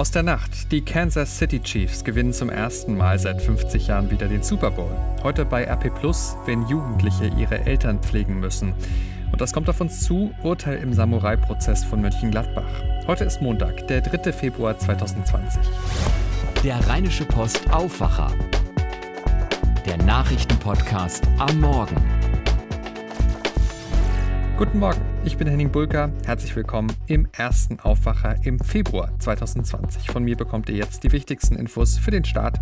Aus der Nacht. Die Kansas City Chiefs gewinnen zum ersten Mal seit 50 Jahren wieder den Super Bowl. Heute bei RP Plus, wenn Jugendliche ihre Eltern pflegen müssen. Und das kommt auf uns zu, Urteil im Samurai-Prozess von Mönchengladbach. Heute ist Montag, der 3. Februar 2020. Der Rheinische Post Aufwacher. Der Nachrichtenpodcast am Morgen. Guten Morgen. Ich bin Henning Bulka. Herzlich willkommen im ersten Aufwacher im Februar 2020. Von mir bekommt ihr jetzt die wichtigsten Infos für den Start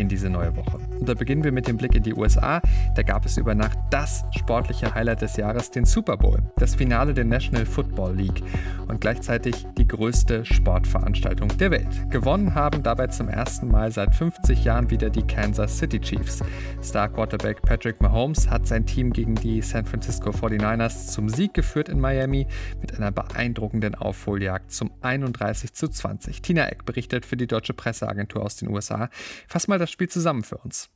in diese neue Woche. Und da beginnen wir mit dem Blick in die USA. Da gab es über Nacht das sportliche Highlight des Jahres, den Super Bowl, das Finale der National Football League und gleichzeitig die größte Sportveranstaltung der Welt. Gewonnen haben dabei zum ersten Mal seit 50 Jahren wieder die Kansas City Chiefs. Star Quarterback Patrick Mahomes hat sein Team gegen die San Francisco 49ers zum Sieg geführt in Miami mit einer beeindruckenden Aufholjagd zum 31 zu 20. Tina Eck berichtet für die deutsche Presseagentur aus den USA. Fass mal das Spiel zusammen für uns.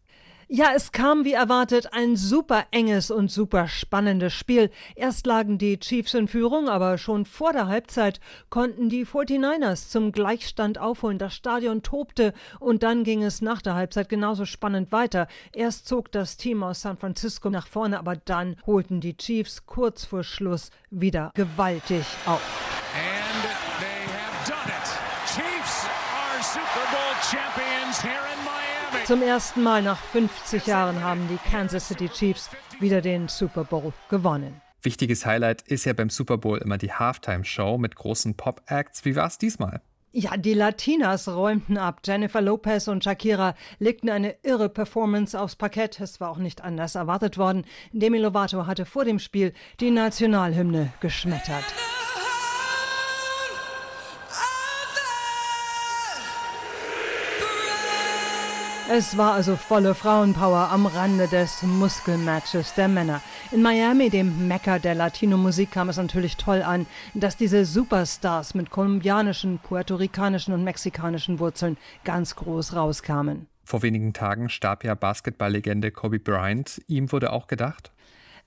Ja, es kam wie erwartet ein super enges und super spannendes Spiel. Erst lagen die Chiefs in Führung, aber schon vor der Halbzeit konnten die 49ers zum Gleichstand aufholen. Das Stadion tobte und dann ging es nach der Halbzeit genauso spannend weiter. Erst zog das Team aus San Francisco nach vorne, aber dann holten die Chiefs kurz vor Schluss wieder gewaltig auf. And they have done it. Chiefs are Super Bowl champions here in Miami. Zum ersten Mal nach 50 Jahren haben die Kansas City Chiefs wieder den Super Bowl gewonnen. Wichtiges Highlight ist ja beim Super Bowl immer die Halftime-Show mit großen Pop-Acts. Wie war es diesmal? Ja, die Latinas räumten ab. Jennifer Lopez und Shakira legten eine irre Performance aufs Parkett. Es war auch nicht anders erwartet worden. Demi Lovato hatte vor dem Spiel die Nationalhymne geschmettert. Es war also volle Frauenpower am Rande des Muskelmatches der Männer. In Miami, dem Mekka der Latino-Musik, kam es natürlich toll an, dass diese Superstars mit kolumbianischen, puerto-ricanischen und mexikanischen Wurzeln ganz groß rauskamen. Vor wenigen Tagen starb ja Basketballlegende Kobe Bryant. Ihm wurde auch gedacht?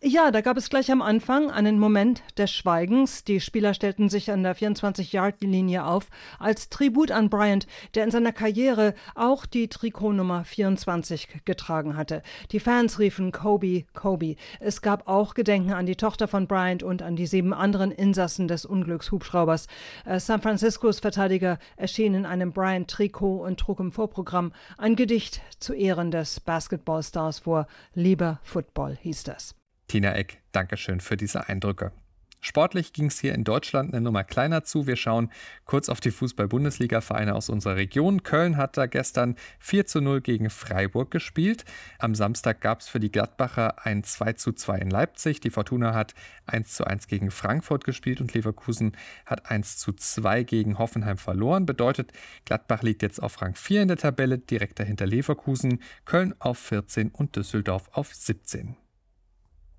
Ja, da gab es gleich am Anfang einen Moment des Schweigens. Die Spieler stellten sich an der 24-Yard-Linie auf als Tribut an Bryant, der in seiner Karriere auch die Trikotnummer 24 getragen hatte. Die Fans riefen Kobe, Kobe. Es gab auch Gedenken an die Tochter von Bryant und an die sieben anderen Insassen des Unglückshubschraubers. Äh, San Franciscos Verteidiger erschien in einem Bryant-Trikot und trug im Vorprogramm ein Gedicht zu Ehren des Basketballstars vor. Lieber Football hieß das. Tina Eck, Dankeschön für diese Eindrücke. Sportlich ging es hier in Deutschland eine Nummer kleiner zu. Wir schauen kurz auf die Fußball-Bundesliga-Vereine aus unserer Region. Köln hat da gestern 4 zu 0 gegen Freiburg gespielt. Am Samstag gab es für die Gladbacher ein 2 zu 2 in Leipzig. Die Fortuna hat 1 zu 1 gegen Frankfurt gespielt und Leverkusen hat 1 zu 2 gegen Hoffenheim verloren. Bedeutet, Gladbach liegt jetzt auf Rang 4 in der Tabelle, direkt dahinter Leverkusen, Köln auf 14 und Düsseldorf auf 17.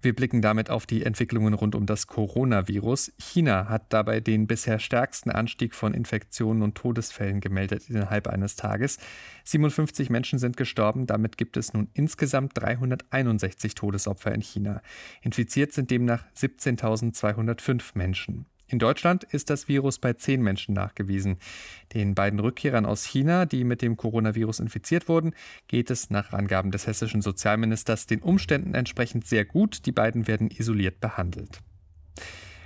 Wir blicken damit auf die Entwicklungen rund um das Coronavirus. China hat dabei den bisher stärksten Anstieg von Infektionen und Todesfällen gemeldet innerhalb eines Tages. 57 Menschen sind gestorben, damit gibt es nun insgesamt 361 Todesopfer in China. Infiziert sind demnach 17.205 Menschen. In Deutschland ist das Virus bei zehn Menschen nachgewiesen. Den beiden Rückkehrern aus China, die mit dem Coronavirus infiziert wurden, geht es nach Angaben des hessischen Sozialministers den Umständen entsprechend sehr gut. Die beiden werden isoliert behandelt.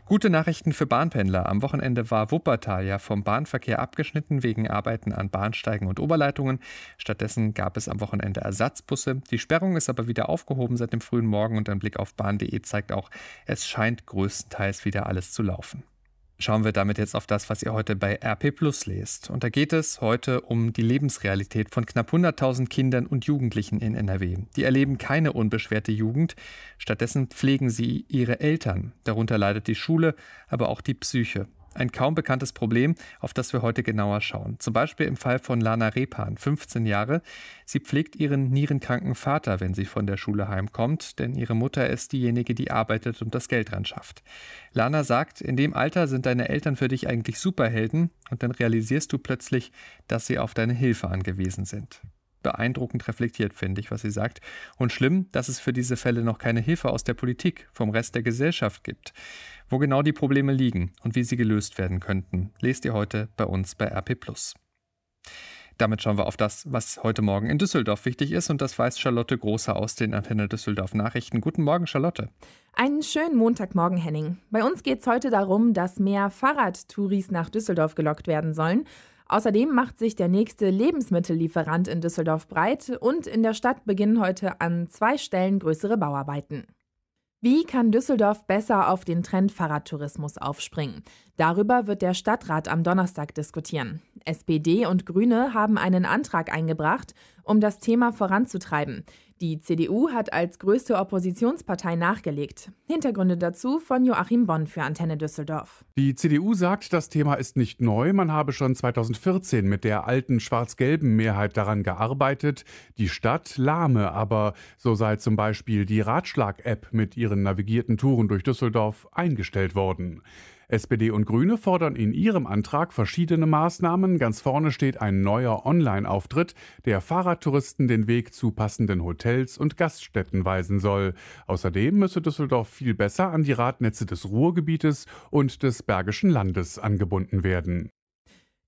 Gute Nachrichten für Bahnpendler. Am Wochenende war Wuppertal ja vom Bahnverkehr abgeschnitten wegen Arbeiten an Bahnsteigen und Oberleitungen. Stattdessen gab es am Wochenende Ersatzbusse. Die Sperrung ist aber wieder aufgehoben seit dem frühen Morgen und ein Blick auf bahn.de zeigt auch, es scheint größtenteils wieder alles zu laufen schauen wir damit jetzt auf das, was ihr heute bei RP Plus lest. Und da geht es heute um die Lebensrealität von knapp 100.000 Kindern und Jugendlichen in NRW. Die erleben keine unbeschwerte Jugend, stattdessen pflegen sie ihre Eltern. Darunter leidet die Schule, aber auch die Psyche. Ein kaum bekanntes Problem, auf das wir heute genauer schauen. Zum Beispiel im Fall von Lana Repan, 15 Jahre. Sie pflegt ihren nierenkranken Vater, wenn sie von der Schule heimkommt, denn ihre Mutter ist diejenige, die arbeitet und das Geld ran schafft. Lana sagt, in dem Alter sind deine Eltern für dich eigentlich Superhelden und dann realisierst du plötzlich, dass sie auf deine Hilfe angewiesen sind beeindruckend reflektiert, finde ich, was sie sagt. Und schlimm, dass es für diese Fälle noch keine Hilfe aus der Politik, vom Rest der Gesellschaft gibt. Wo genau die Probleme liegen und wie sie gelöst werden könnten, lest ihr heute bei uns bei RP. Damit schauen wir auf das, was heute Morgen in Düsseldorf wichtig ist. Und das weiß Charlotte Großer aus den Antenne Düsseldorf Nachrichten. Guten Morgen, Charlotte. Einen schönen Montagmorgen, Henning. Bei uns geht es heute darum, dass mehr Fahrradtouris nach Düsseldorf gelockt werden sollen. Außerdem macht sich der nächste Lebensmittellieferant in Düsseldorf breit und in der Stadt beginnen heute an zwei Stellen größere Bauarbeiten. Wie kann Düsseldorf besser auf den Trend Fahrradtourismus aufspringen? Darüber wird der Stadtrat am Donnerstag diskutieren. SPD und Grüne haben einen Antrag eingebracht, um das Thema voranzutreiben. Die CDU hat als größte Oppositionspartei nachgelegt. Hintergründe dazu von Joachim Bonn für Antenne Düsseldorf. Die CDU sagt, das Thema ist nicht neu. Man habe schon 2014 mit der alten schwarz-gelben Mehrheit daran gearbeitet, die Stadt lahme, aber so sei zum Beispiel die Ratschlag-App mit ihren navigierten Touren durch Düsseldorf eingestellt worden. SPD und Grüne fordern in ihrem Antrag verschiedene Maßnahmen. Ganz vorne steht ein neuer Online-Auftritt, der Fahrradtouristen den Weg zu passenden Hotels und Gaststätten weisen soll. Außerdem müsse Düsseldorf viel besser an die Radnetze des Ruhrgebietes und des Bergischen Landes angebunden werden.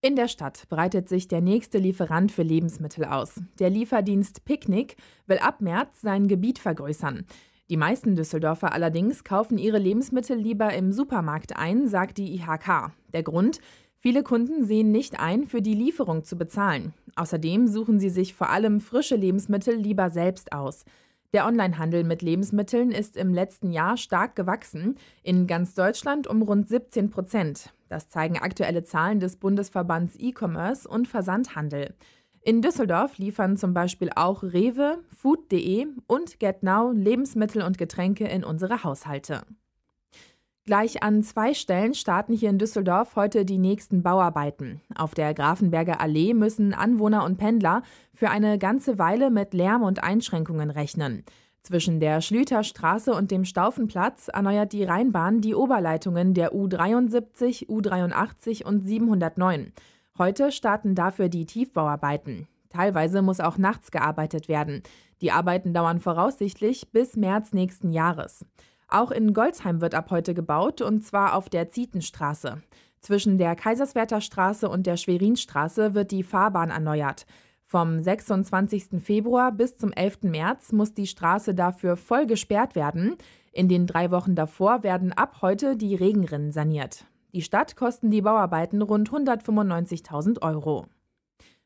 In der Stadt breitet sich der nächste Lieferant für Lebensmittel aus. Der Lieferdienst Picknick will ab März sein Gebiet vergrößern. Die meisten Düsseldorfer allerdings kaufen ihre Lebensmittel lieber im Supermarkt ein, sagt die IHK. Der Grund? Viele Kunden sehen nicht ein, für die Lieferung zu bezahlen. Außerdem suchen sie sich vor allem frische Lebensmittel lieber selbst aus. Der Onlinehandel mit Lebensmitteln ist im letzten Jahr stark gewachsen, in ganz Deutschland um rund 17 Prozent. Das zeigen aktuelle Zahlen des Bundesverbands E-Commerce und Versandhandel. In Düsseldorf liefern zum Beispiel auch Rewe, Food.de und GetNow Lebensmittel und Getränke in unsere Haushalte. Gleich an zwei Stellen starten hier in Düsseldorf heute die nächsten Bauarbeiten. Auf der Grafenberger Allee müssen Anwohner und Pendler für eine ganze Weile mit Lärm und Einschränkungen rechnen. Zwischen der Schlüterstraße und dem Staufenplatz erneuert die Rheinbahn die Oberleitungen der U73, U83 und 709. Heute starten dafür die Tiefbauarbeiten. Teilweise muss auch nachts gearbeitet werden. Die Arbeiten dauern voraussichtlich bis März nächsten Jahres. Auch in Goldsheim wird ab heute gebaut, und zwar auf der Zietenstraße. Zwischen der Kaiserswerther Straße und der Schwerinstraße wird die Fahrbahn erneuert. Vom 26. Februar bis zum 11. März muss die Straße dafür voll gesperrt werden. In den drei Wochen davor werden ab heute die Regenrinnen saniert. Die Stadt kosten die Bauarbeiten rund 195.000 Euro.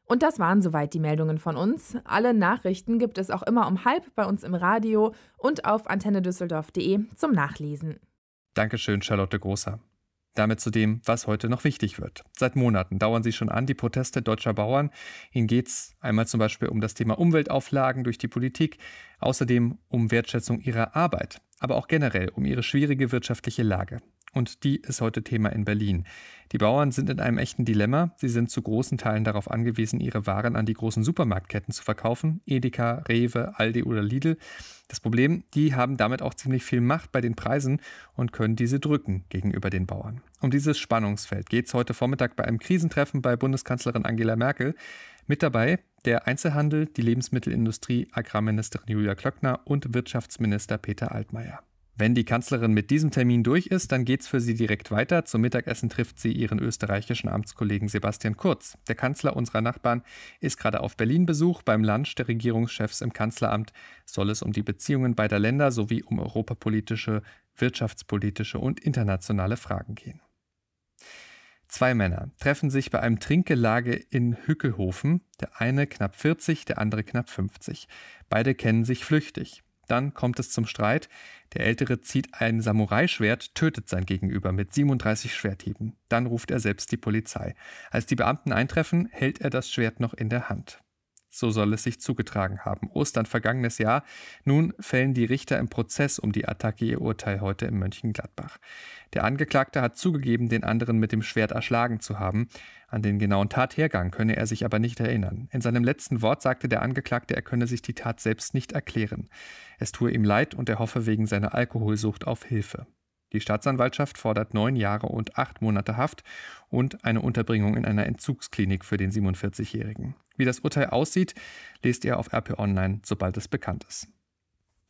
Und das waren soweit die Meldungen von uns. Alle Nachrichten gibt es auch immer um halb bei uns im Radio und auf antennedüsseldorf.de zum Nachlesen. Dankeschön, Charlotte Großer. Damit zu dem, was heute noch wichtig wird. Seit Monaten dauern sie schon an, die Proteste deutscher Bauern. Ihnen geht es einmal zum Beispiel um das Thema Umweltauflagen durch die Politik, außerdem um Wertschätzung ihrer Arbeit, aber auch generell um ihre schwierige wirtschaftliche Lage. Und die ist heute Thema in Berlin. Die Bauern sind in einem echten Dilemma. Sie sind zu großen Teilen darauf angewiesen, ihre Waren an die großen Supermarktketten zu verkaufen. Edeka, Rewe, Aldi oder Lidl. Das Problem, die haben damit auch ziemlich viel Macht bei den Preisen und können diese drücken gegenüber den Bauern. Um dieses Spannungsfeld geht es heute Vormittag bei einem Krisentreffen bei Bundeskanzlerin Angela Merkel. Mit dabei der Einzelhandel, die Lebensmittelindustrie, Agrarministerin Julia Klöckner und Wirtschaftsminister Peter Altmaier. Wenn die Kanzlerin mit diesem Termin durch ist, dann geht es für sie direkt weiter. Zum Mittagessen trifft sie ihren österreichischen Amtskollegen Sebastian Kurz. Der Kanzler unserer Nachbarn ist gerade auf Berlin-Besuch. Beim Lunch der Regierungschefs im Kanzleramt soll es um die Beziehungen beider Länder sowie um europapolitische, wirtschaftspolitische und internationale Fragen gehen. Zwei Männer treffen sich bei einem Trinkgelage in Hückelhofen. Der eine knapp 40, der andere knapp 50. Beide kennen sich flüchtig. Dann kommt es zum Streit. Der Ältere zieht ein Samurai-Schwert, tötet sein Gegenüber mit 37 Schwerthieben. Dann ruft er selbst die Polizei. Als die Beamten eintreffen, hält er das Schwert noch in der Hand. So soll es sich zugetragen haben. Ostern vergangenes Jahr. Nun fällen die Richter im Prozess um die Attacke ihr Urteil heute in Mönchengladbach. Der Angeklagte hat zugegeben, den anderen mit dem Schwert erschlagen zu haben. An den genauen Tathergang könne er sich aber nicht erinnern. In seinem letzten Wort sagte der Angeklagte, er könne sich die Tat selbst nicht erklären. Es tue ihm leid und er hoffe wegen seiner Alkoholsucht auf Hilfe. Die Staatsanwaltschaft fordert neun Jahre und acht Monate Haft und eine Unterbringung in einer Entzugsklinik für den 47-Jährigen. Wie das Urteil aussieht, lest ihr auf RP Online, sobald es bekannt ist.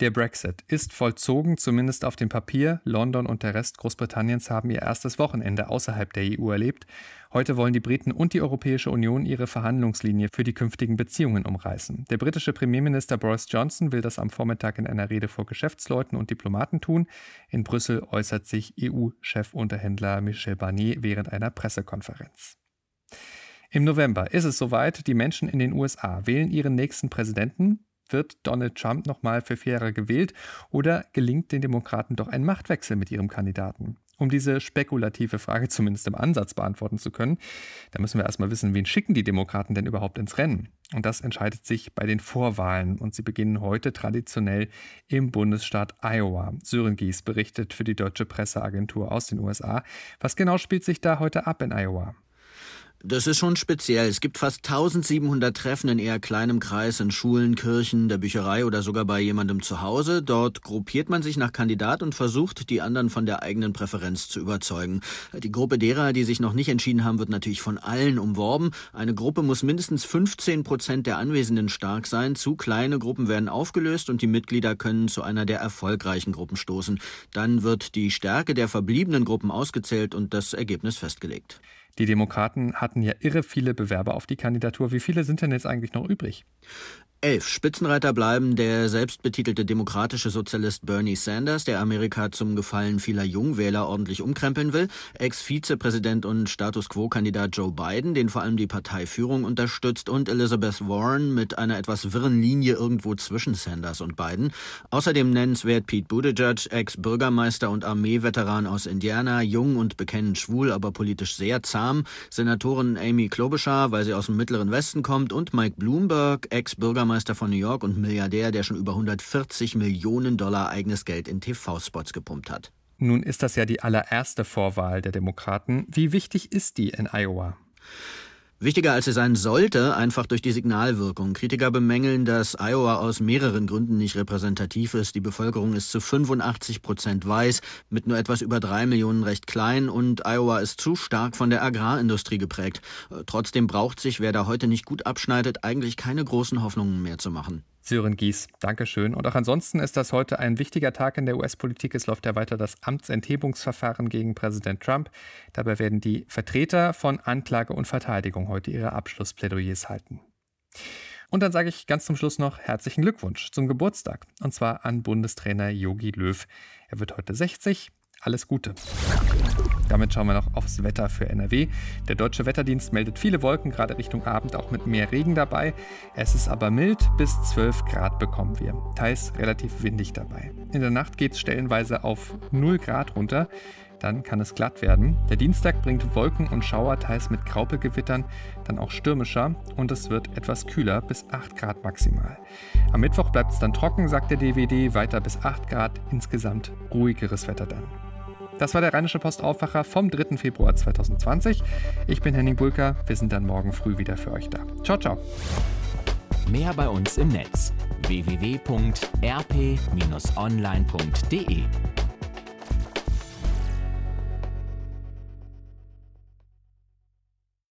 Der Brexit ist vollzogen, zumindest auf dem Papier. London und der Rest Großbritanniens haben ihr erstes Wochenende außerhalb der EU erlebt. Heute wollen die Briten und die Europäische Union ihre Verhandlungslinie für die künftigen Beziehungen umreißen. Der britische Premierminister Boris Johnson will das am Vormittag in einer Rede vor Geschäftsleuten und Diplomaten tun. In Brüssel äußert sich EU-Chefunterhändler Michel Barnier während einer Pressekonferenz. Im November ist es soweit, die Menschen in den USA wählen ihren nächsten Präsidenten. Wird Donald Trump nochmal für vier Jahre gewählt oder gelingt den Demokraten doch ein Machtwechsel mit ihrem Kandidaten? Um diese spekulative Frage zumindest im Ansatz beantworten zu können, da müssen wir erstmal wissen, wen schicken die Demokraten denn überhaupt ins Rennen? Und das entscheidet sich bei den Vorwahlen und sie beginnen heute traditionell im Bundesstaat Iowa. Sören Gies berichtet für die deutsche Presseagentur aus den USA. Was genau spielt sich da heute ab in Iowa? Das ist schon speziell. Es gibt fast 1700 Treffen in eher kleinem Kreis in Schulen, Kirchen, der Bücherei oder sogar bei jemandem zu Hause. Dort gruppiert man sich nach Kandidat und versucht, die anderen von der eigenen Präferenz zu überzeugen. Die Gruppe derer, die sich noch nicht entschieden haben, wird natürlich von allen umworben. Eine Gruppe muss mindestens 15 Prozent der Anwesenden stark sein. Zu kleine Gruppen werden aufgelöst und die Mitglieder können zu einer der erfolgreichen Gruppen stoßen. Dann wird die Stärke der verbliebenen Gruppen ausgezählt und das Ergebnis festgelegt. Die Demokraten hatten ja irre viele Bewerber auf die Kandidatur. Wie viele sind denn jetzt eigentlich noch übrig? Elf Spitzenreiter bleiben der selbstbetitelte demokratische Sozialist Bernie Sanders, der Amerika zum Gefallen vieler Jungwähler ordentlich umkrempeln will, Ex-Vizepräsident und Status Quo-Kandidat Joe Biden, den vor allem die Parteiführung unterstützt, und Elizabeth Warren mit einer etwas wirren Linie irgendwo zwischen Sanders und Biden. Außerdem nennenswert Pete Buttigieg, Ex-Bürgermeister und Armeeveteran aus Indiana, jung und bekennend schwul, aber politisch sehr zahm, Senatorin Amy Klobuchar, weil sie aus dem Mittleren Westen kommt, und Mike Bloomberg, Ex-Bürgermeister Bürgermeister von New York und Milliardär, der schon über 140 Millionen Dollar eigenes Geld in TV-Spots gepumpt hat. Nun ist das ja die allererste Vorwahl der Demokraten. Wie wichtig ist die in Iowa? Wichtiger als sie sein sollte, einfach durch die Signalwirkung. Kritiker bemängeln, dass Iowa aus mehreren Gründen nicht repräsentativ ist. Die Bevölkerung ist zu 85 Prozent weiß, mit nur etwas über drei Millionen recht klein und Iowa ist zu stark von der Agrarindustrie geprägt. Trotzdem braucht sich, wer da heute nicht gut abschneidet, eigentlich keine großen Hoffnungen mehr zu machen. Sören Gies, Dankeschön. Und auch ansonsten ist das heute ein wichtiger Tag in der US-Politik. Es läuft ja weiter das Amtsenthebungsverfahren gegen Präsident Trump. Dabei werden die Vertreter von Anklage und Verteidigung heute ihre Abschlussplädoyers halten. Und dann sage ich ganz zum Schluss noch herzlichen Glückwunsch zum Geburtstag. Und zwar an Bundestrainer Yogi Löw. Er wird heute 60. Alles Gute. Damit schauen wir noch aufs Wetter für NRW. Der deutsche Wetterdienst meldet viele Wolken, gerade Richtung Abend auch mit mehr Regen dabei. Es ist aber mild, bis 12 Grad bekommen wir. Teils relativ windig dabei. In der Nacht geht es stellenweise auf 0 Grad runter. Dann kann es glatt werden. Der Dienstag bringt Wolken und Schauer, teils mit Graupelgewittern, dann auch stürmischer und es wird etwas kühler, bis 8 Grad maximal. Am Mittwoch bleibt es dann trocken, sagt der DWD, weiter bis 8 Grad, insgesamt ruhigeres Wetter dann. Das war der Rheinische Postaufwacher vom 3. Februar 2020. Ich bin Henning Bulker. Wir sind dann morgen früh wieder für euch da. Ciao, ciao. Mehr bei uns im Netz www.rp-online.de